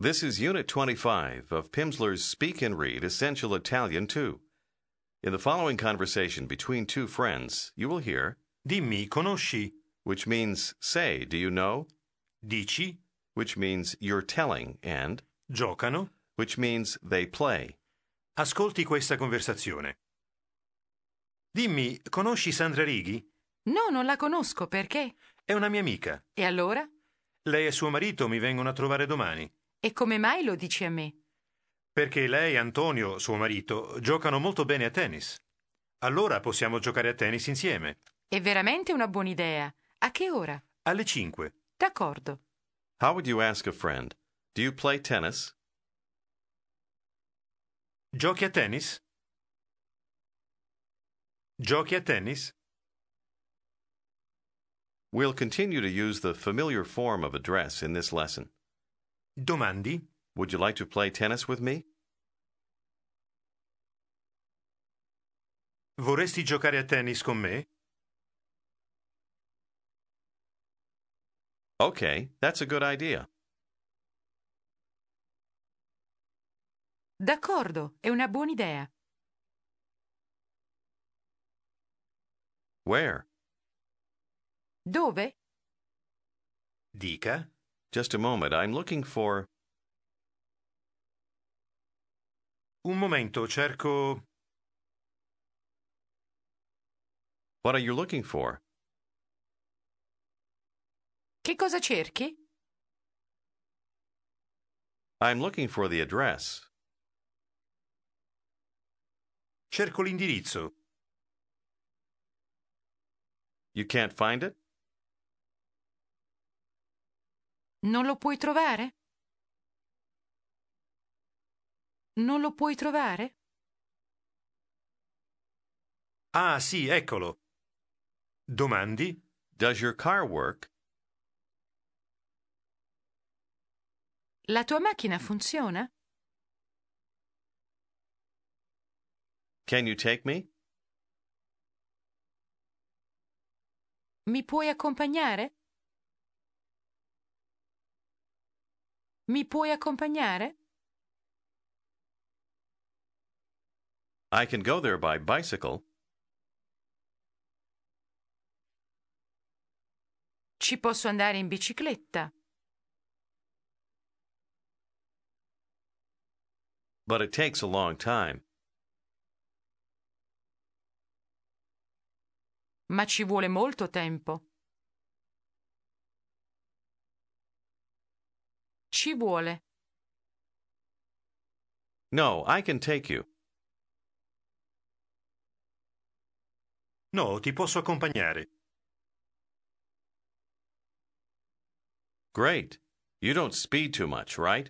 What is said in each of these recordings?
This is Unit 25 of Pimsleur's Speak and Read Essential Italian 2. In the following conversation between two friends, you will hear Dimmi, conosci? which means say, do you know? Dici? which means you're telling, and Giocano? which means they play. Ascolti questa conversazione. Dimmi, conosci Sandra Righi? No, non la conosco, perché? È una mia amica. E allora? Lei e suo marito mi vengono a trovare domani. E come mai lo dici a me? Perché lei e Antonio, suo marito, giocano molto bene a tennis. Allora possiamo giocare a tennis insieme. È veramente una buona idea. A che ora? Alle 5. D'accordo. How would you ask a friend, Do you play tennis? Giochi a tennis? Giochi a tennis? We'll continue to use the familiar form of address in this lesson. Domandi? Would you like to play tennis with me? Vorresti giocare a tennis con me? Okay, that's a good idea. D'accordo, è una buona idea. Where? Dove? Dica. Just a moment, I'm looking for. Un momento, cerco. What are you looking for? Che cosa cerchi? I'm looking for the address. Cerco l'indirizzo. You can't find it? Non lo puoi trovare? Non lo puoi trovare? Ah, sì, eccolo. Domandi? Does your car work? La tua macchina funziona? Can you take me? Mi puoi accompagnare? Mi puoi accompagnare? I can go there by bicycle. Ci posso andare in bicicletta, but it takes a long time. ma ci vuole molto tempo. Ci vuole. No, I can take you. No, ti posso accompagnare. Great. You don't speed too much, right?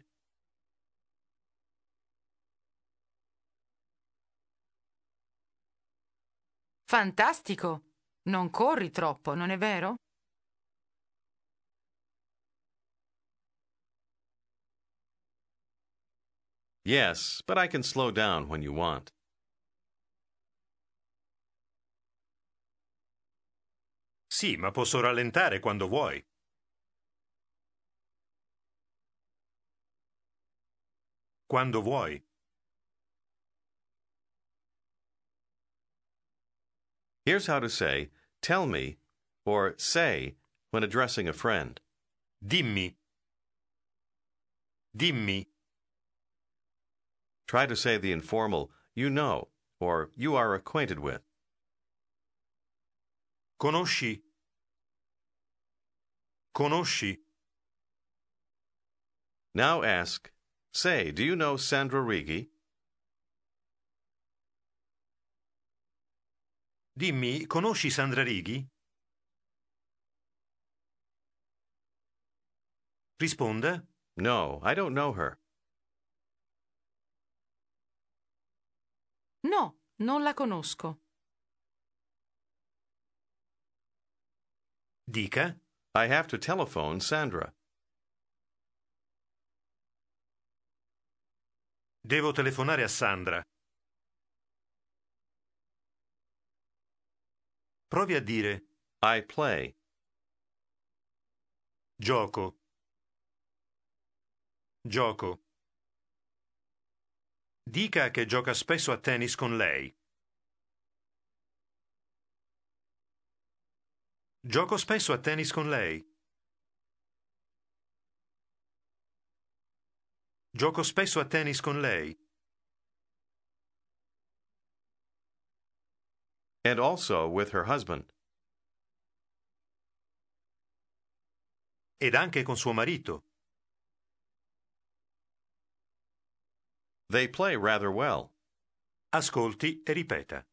Fantastico! Non corri troppo, non è vero? Yes, but I can slow down when you want. Sì, ma posso rallentare quando vuoi. Quando vuoi. Here's how to say tell me or say when addressing a friend. Dimmi. Dimmi. Try to say the informal you know or you are acquainted with. Conosci? Conosci? Now ask, say, do you know Sandra Righi? Dimmi, conosci Sandra Righi? Risponda. No, I don't know her. No, non la conosco. Dica. I have to telephone Sandra. Devo telefonare a Sandra. Provi a dire I play. gioco. Gioco. Dica che gioca spesso a tennis con lei. Gioco spesso a tennis con lei. Gioco spesso a tennis con lei. And also with her husband. Ed anche con suo marito. They play rather well. Ascolti e ripeta.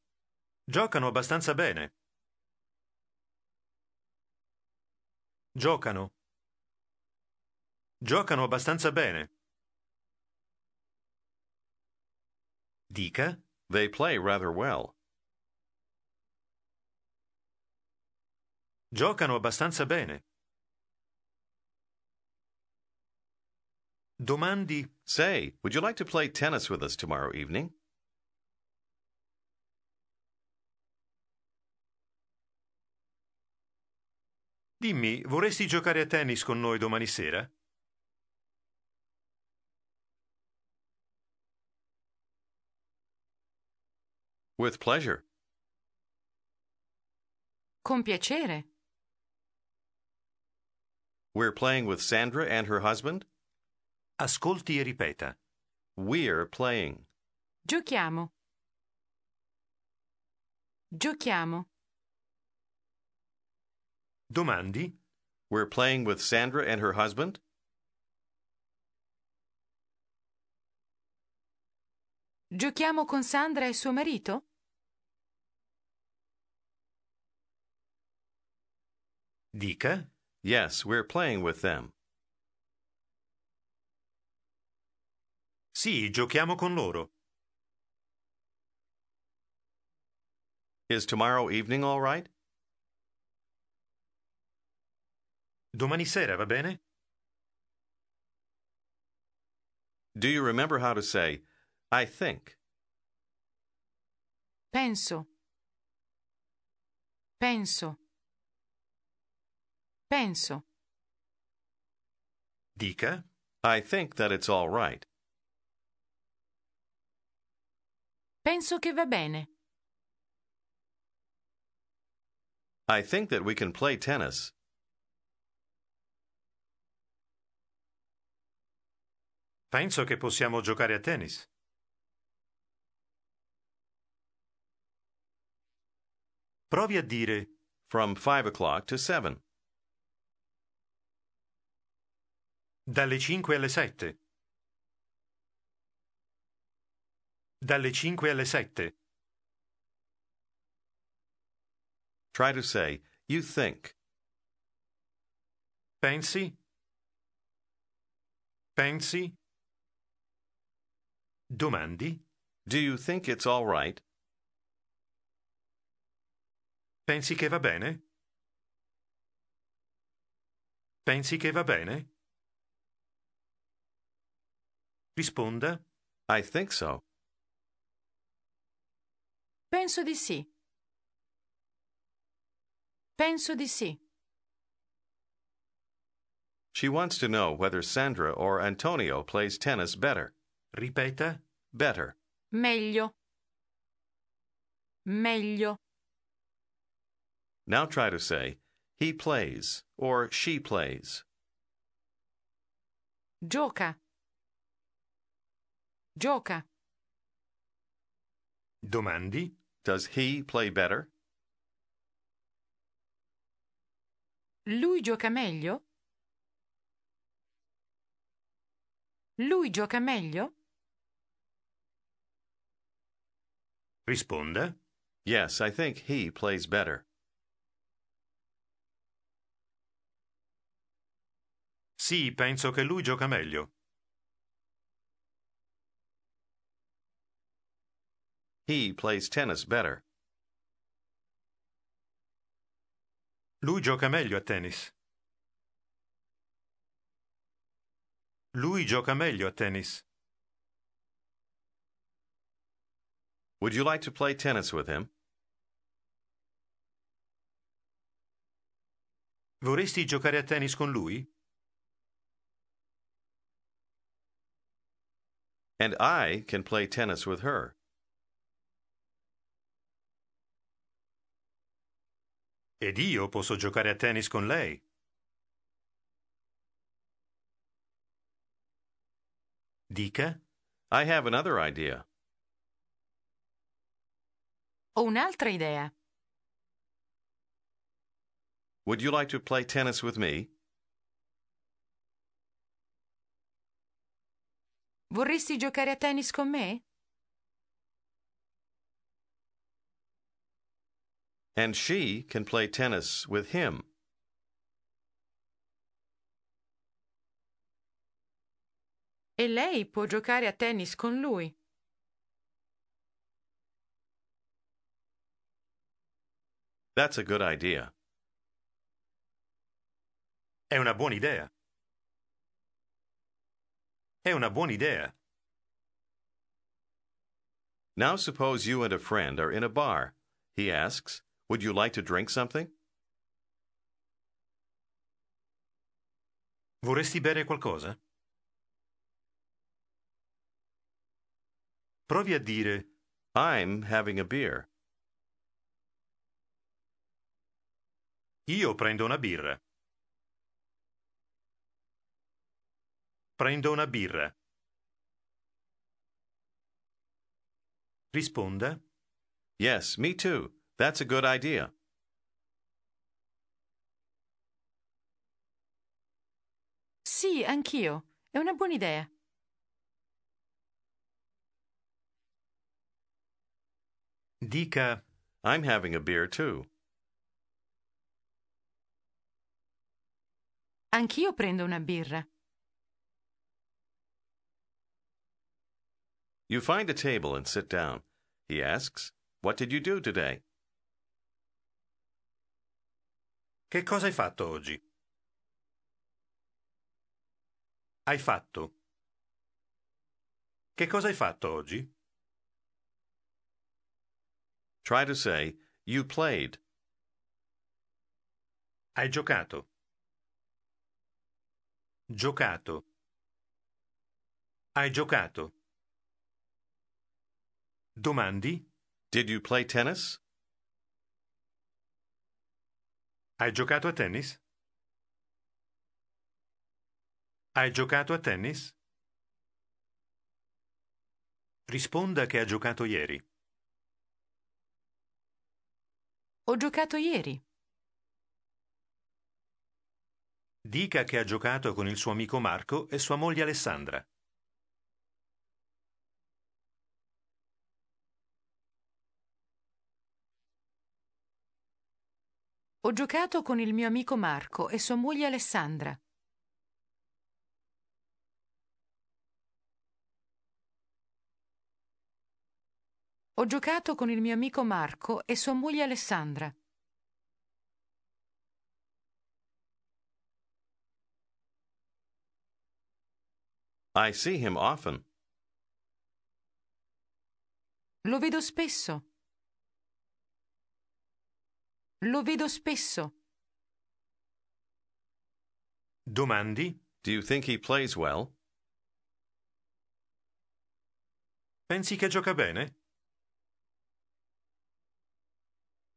Giocano abbastanza bene. Giocano. Giocano abbastanza bene. Dica. They play rather well. Giocano abbastanza bene. Domandi. Say, would you like to play tennis with us tomorrow evening? Dimmi, vorresti giocare a tennis con noi domani sera? With pleasure. Con piacere. We're playing with Sandra and her husband? Ascolti e ripeta. We're playing. Giochiamo. Giochiamo. Domandi. We're playing with Sandra and her husband? Giochiamo con Sandra e suo marito? Dica. Yes, we're playing with them. Sì, giochiamo con loro. Is tomorrow evening all right? Domani sera, va bene? Do you remember how to say, I think? Penso. Penso. Penso. Dica. I think that it's all right. Penso che va bene. I think that we can play tennis. Penso che possiamo giocare a tennis. Provi a dire From 5 o'clock to 7. dalle 5 alle 7. Dalle 5 alle 7. Try to say, you think. Pensi? Pensi? Domandi? Do you think it's all right? Pensi che va bene? Pensi che va bene? Risponda. I think so. Penso di sì. Penso di sì. She wants to know whether Sandra or Antonio plays tennis better. Ripeta. Better. Meglio. Meglio. Now try to say, he plays or she plays. Gioca. Gioca. Domandi. Does he play better? Lui gioca meglio? Lui gioca meglio? Risponda. Yes, I think he plays better. Sì, penso che lui gioca meglio. He plays tennis better. Lui gioca meglio a tennis. Lui gioca meglio a tennis. Would you like to play tennis with him? Vorresti giocare a tennis con lui? And I can play tennis with her. Ed io posso giocare a tennis con lei. Dica. I have another idea. Ho un'altra idea. Would you like to play tennis with me? Vorresti giocare a tennis con me? And she can play tennis with him. E lei può giocare a tennis con lui. That's a good idea. È una buona idea. È una buona idea. Now suppose you and a friend are in a bar. He asks, Would you like to drink something? Vorresti bere qualcosa? Provi a dire I'm having a beer. io prendo una birra. Prendo una birra. Risponda Yes, me too. That's a good idea. Sì, anch'io. È una buona idea. dica I'm having a beer too. Anch'io prendo una birra. You find a table and sit down. He asks, What did you do today? Che cosa hai fatto oggi? Hai fatto. Che cosa hai fatto oggi? Try to say, You played. Hai giocato. Giocato. Hai giocato. Domandi? Did you play tennis? Hai giocato a tennis? Hai giocato a tennis? Risponda che ha giocato ieri. Ho giocato ieri. Dica che ha giocato con il suo amico Marco e sua moglie Alessandra. Ho giocato con il mio amico Marco e sua moglie Alessandra. Ho giocato con il mio amico Marco e sua moglie Alessandra. I see him often. Lo vedo spesso. Lo vedo spesso. Domandi? Do you think he plays well? Pensi che gioca bene?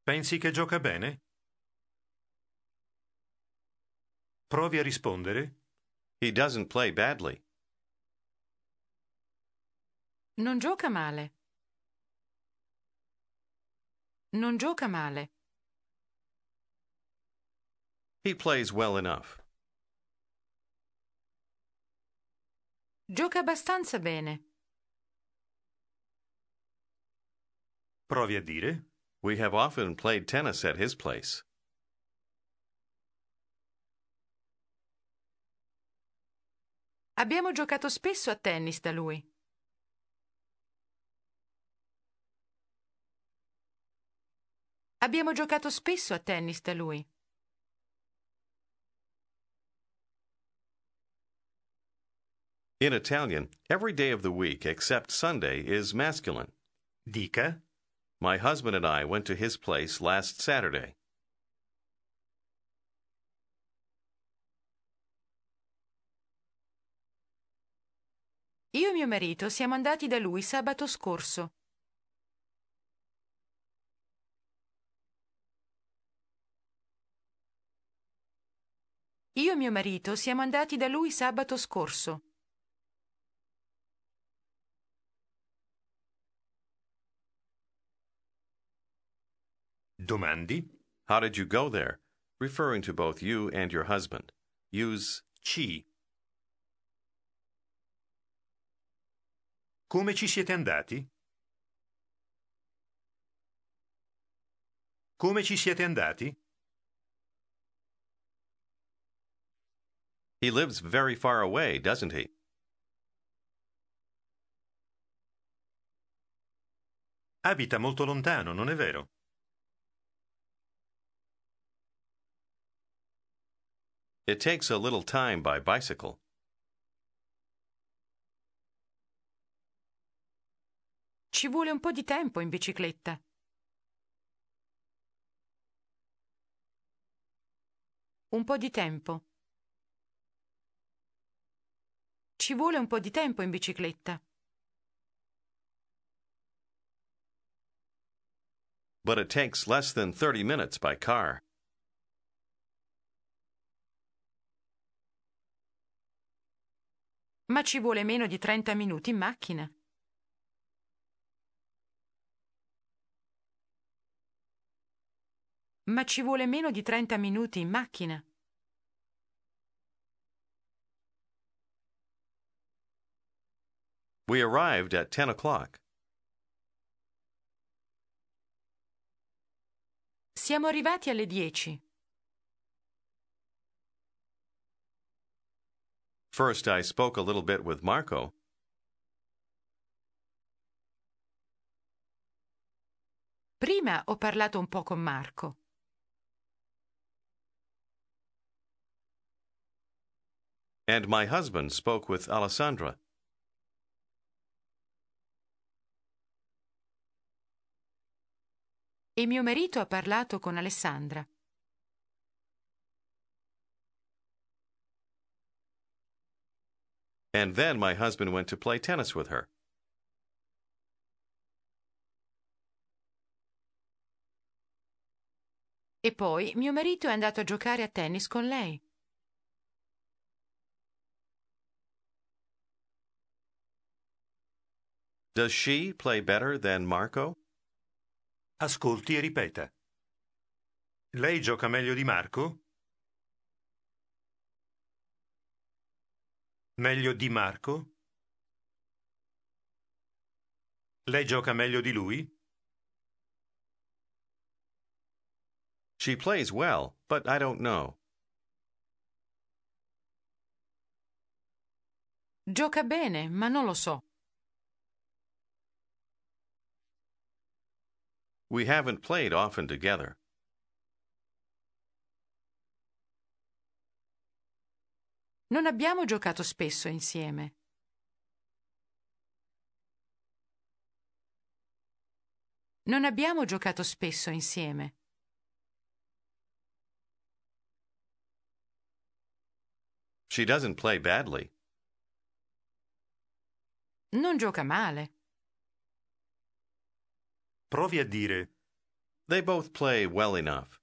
Pensi che gioca bene? Provi a rispondere. He doesn't play badly. Non gioca male. Non gioca male. He plays well enough. Gioca abbastanza bene. Provi a dire. We have often played tennis at his place. Abbiamo giocato spesso a tennis da lui. Abbiamo giocato spesso a tennis da lui. In Italian, every day of the week except Sunday is masculine. Dica. My husband and I went to his place last Saturday. Io e mio marito siamo andati da lui sabato scorso. Io e mio marito siamo andati da lui sabato scorso. Domandi? How did you go there? Referring to both you and your husband. Use C. Come ci siete andati? Come ci siete andati? He lives very far away, doesn't he? Abita molto lontano, non è vero? It takes a little time by bicycle. Ci vuole un po' di tempo in bicicletta. Un po' di tempo. Ci vuole un po' di tempo in bicicletta. But it takes less than 30 minutes by car. Ma ci vuole meno di 30 minuti in macchina. Ma ci vuole meno di 30 minuti in macchina. We arrived at 10 o'clock. Siamo arrivati alle 10. First, I spoke a little bit with Marco. Prima ho parlato un po' con Marco. And my husband spoke with Alessandra. E mio marito ha parlato con Alessandra. And then my husband went to play tennis with her. E poi mio marito è andato a giocare a tennis con lei. Does she play better than Marco? Ascolti e ripeta. Lei gioca meglio di Marco? Meglio di Marco? Lei gioca meglio di lui? She plays well, but I don't know. Gioca bene, ma non lo so. We haven't played often together. Non abbiamo giocato spesso insieme. Non abbiamo giocato spesso insieme. She doesn't play badly. Non gioca male. Provi a dire They both play well enough.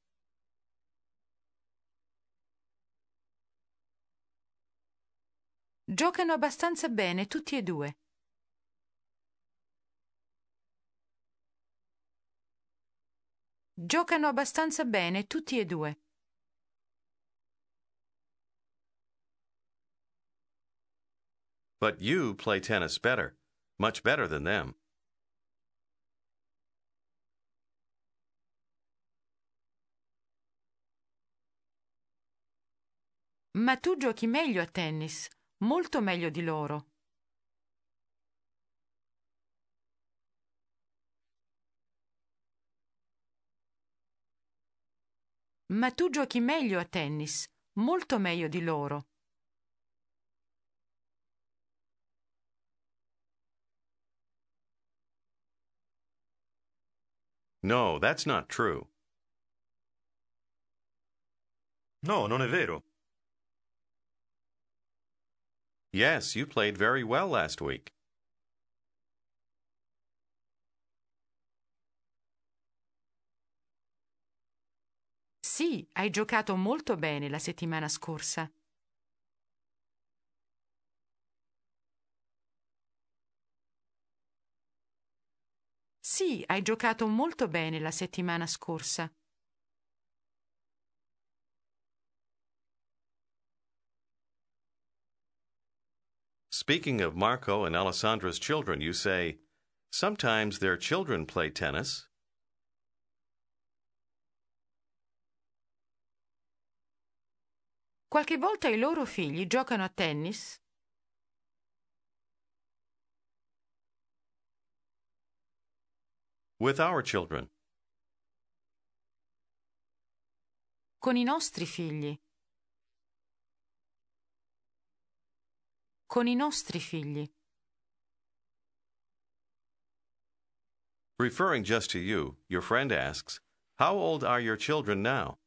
Giocano abbastanza bene tutti e due. Giocano abbastanza bene tutti e due. But you play tennis better, much better than them. Ma tu giochi meglio a tennis, molto meglio di loro. Ma tu giochi meglio a tennis, molto meglio di loro. No, that's not true. No, non è vero. Yes, you played very well last week. Sì, hai giocato molto bene la settimana scorsa. Sì, hai giocato molto bene la settimana scorsa. Speaking of Marco and Alessandra's children, you say, Sometimes their children play tennis. Qualche volta i loro figli giocano a tennis? With our children. Con i nostri figli. Con i nostri figli. Referring just to you, your friend asks, How old are your children now?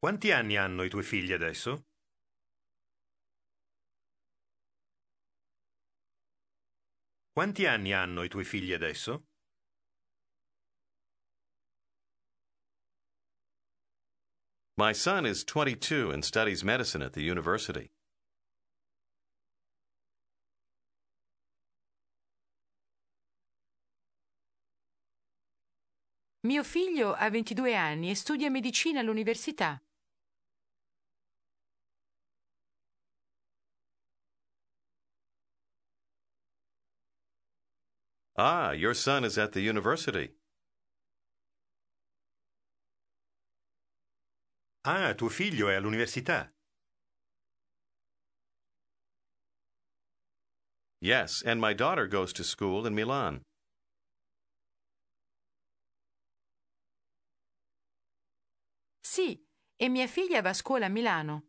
Quanti anni hanno i tuoi figli adesso? Quanti anni hanno i tuoi figli adesso? My son is 22 and studies medicine at the university. Mio figlio ha 22 anni e studia medicina all'università. Ah, your son is at the university. Ah, tuo figlio è all'università. Yes, and my daughter goes to school in Milan. Sì, e mia figlia va a scuola a Milano.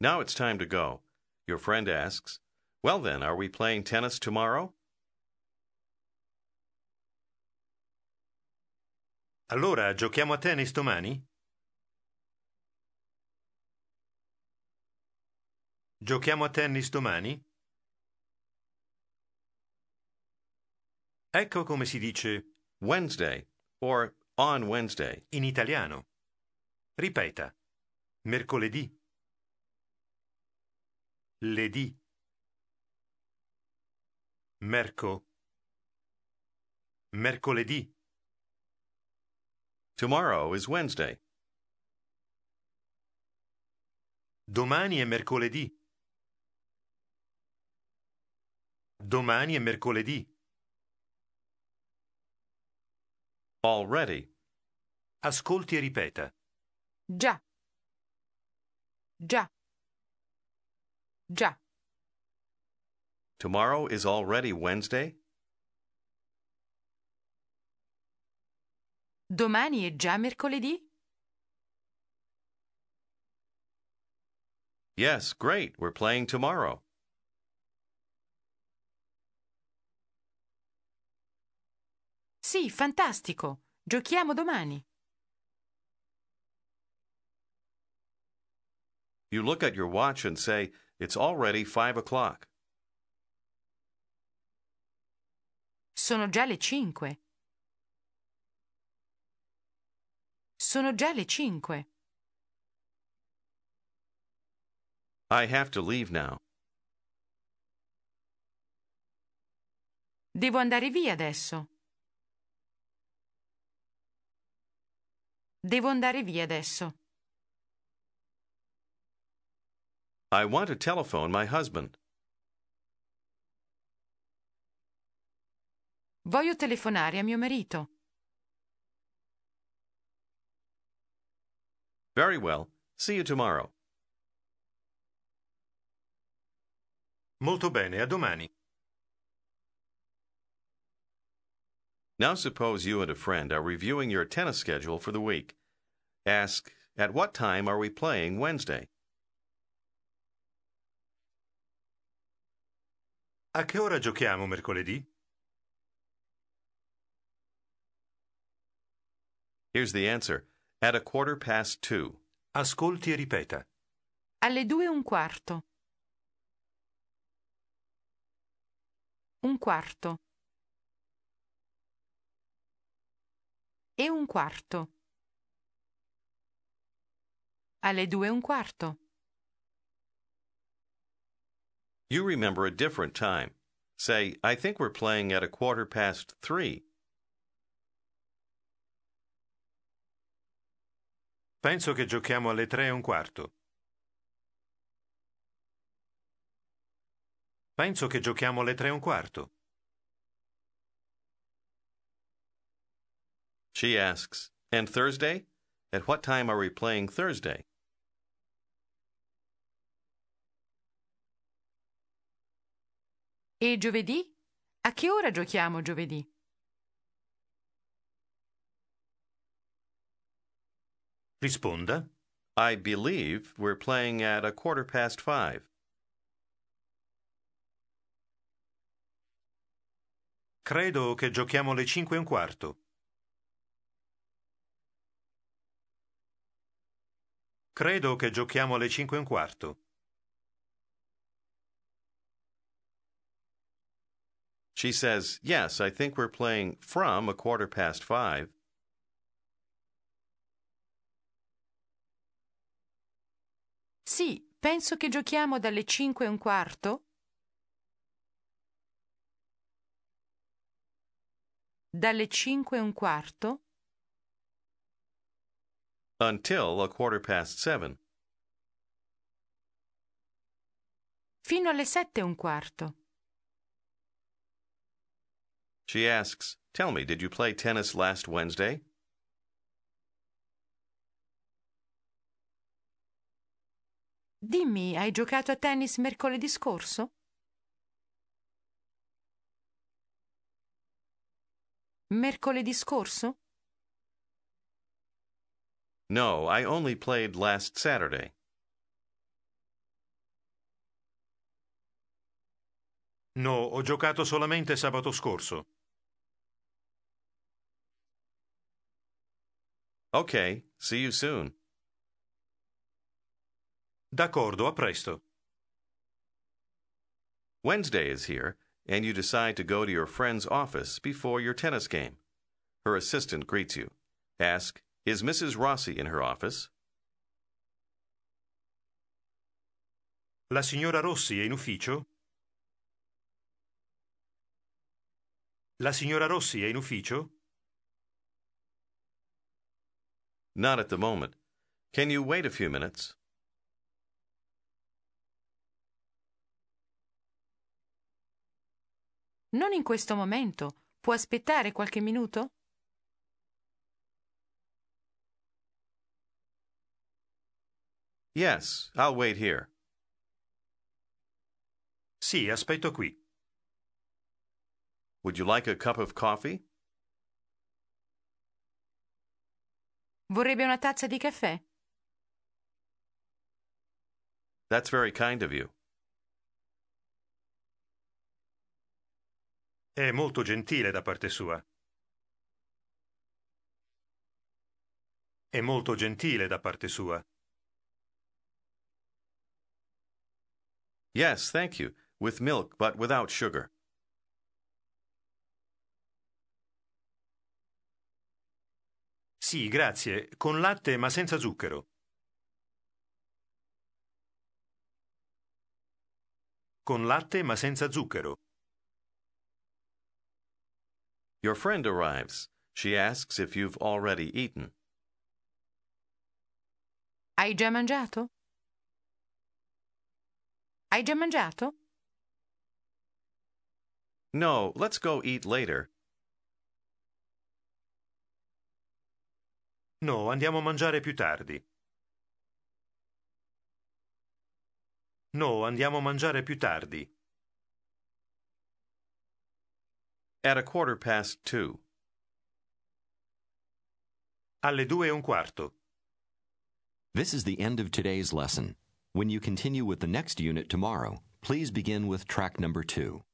Now it's time to go. Your friend asks, Well then, are we playing tennis tomorrow? Allora giochiamo a tennis domani? Giochiamo a tennis domani? Ecco come si dice Wednesday or on Wednesday. in italiano. Ripeta. Mercoledì. Ledì. Merco. Mercoledì. Tomorrow is Wednesday. Domani è mercoledì. Domani è mercoledì. Already. Ascolti e ripeta. Già. Già. Già. Tomorrow is already Wednesday? Domani è già mercoledì? Yes, great. We're playing tomorrow. Sì, fantastico. Giochiamo domani. You look at your watch and say, It's already five o'clock. Sono già le cinque. Sono già le cinque. I have to leave now. Devo andare via adesso. Devo andare via adesso. I want to telephone my husband. Voglio telefonare a mio marito. Very well. See you tomorrow. Molto bene, a domani. Now suppose you and a friend are reviewing your tennis schedule for the week. Ask, At what time are we playing Wednesday? A che ora giochiamo mercoledì? Here's the answer. At a quarter past two. Ascolti e ripeta. Alle due e un quarto. Un quarto. E un quarto. Alle due e un quarto. You remember a different time. Say, I think we're playing at a quarter past three. Penso che giochiamo alle tre e un quarto. Penso che giochiamo alle tre e un quarto. She asks, And Thursday? At what time are we playing Thursday? E giovedì? A che ora giochiamo giovedì? Risponda. I believe we're playing at a quarter past five. Credo che giochiamo alle cinque e un quarto. Credo che giochiamo alle cinque e un quarto. She says, Yes, I think we're playing from a quarter past five. Sì, penso che giochiamo dalle cinque e un quarto. Dalle cinque e un quarto. Until a quarter past seven. Fino alle sette e un quarto. She asks, Tell me, did you play tennis last Wednesday? Dimmi, hai giocato a tennis mercoledì scorso? Mercoledì scorso? No, I only played last Saturday. No, ho giocato solamente sabato scorso. Okay, see you soon. D'accordo, a presto. Wednesday is here, and you decide to go to your friend's office before your tennis game. Her assistant greets you. Ask, Is Mrs. Rossi in her office? La signora Rossi è in ufficio? La signora Rossi è in ufficio? Not at the moment. Can you wait a few minutes? Non in questo momento. Può aspettare qualche minuto? Yes, I'll wait here. Sì, aspetto qui. Would you like a cup of coffee? Vorrebbe una tazza di caffè? That's very kind of you. È molto gentile da parte sua. È molto gentile da parte sua. Yes, thank you. With milk, but without sugar. Sì, grazie, con latte ma senza zucchero. Con latte ma senza zucchero. Your friend arrives. She asks if you've already eaten. Hai già mangiato? Hai già mangiato? No, let's go eat later. No, andiamo a mangiare più tardi. No, andiamo a mangiare più tardi. At a quarter past two. Alle due un quarto. This is the end of today's lesson. When you continue with the next unit tomorrow, please begin with track number two.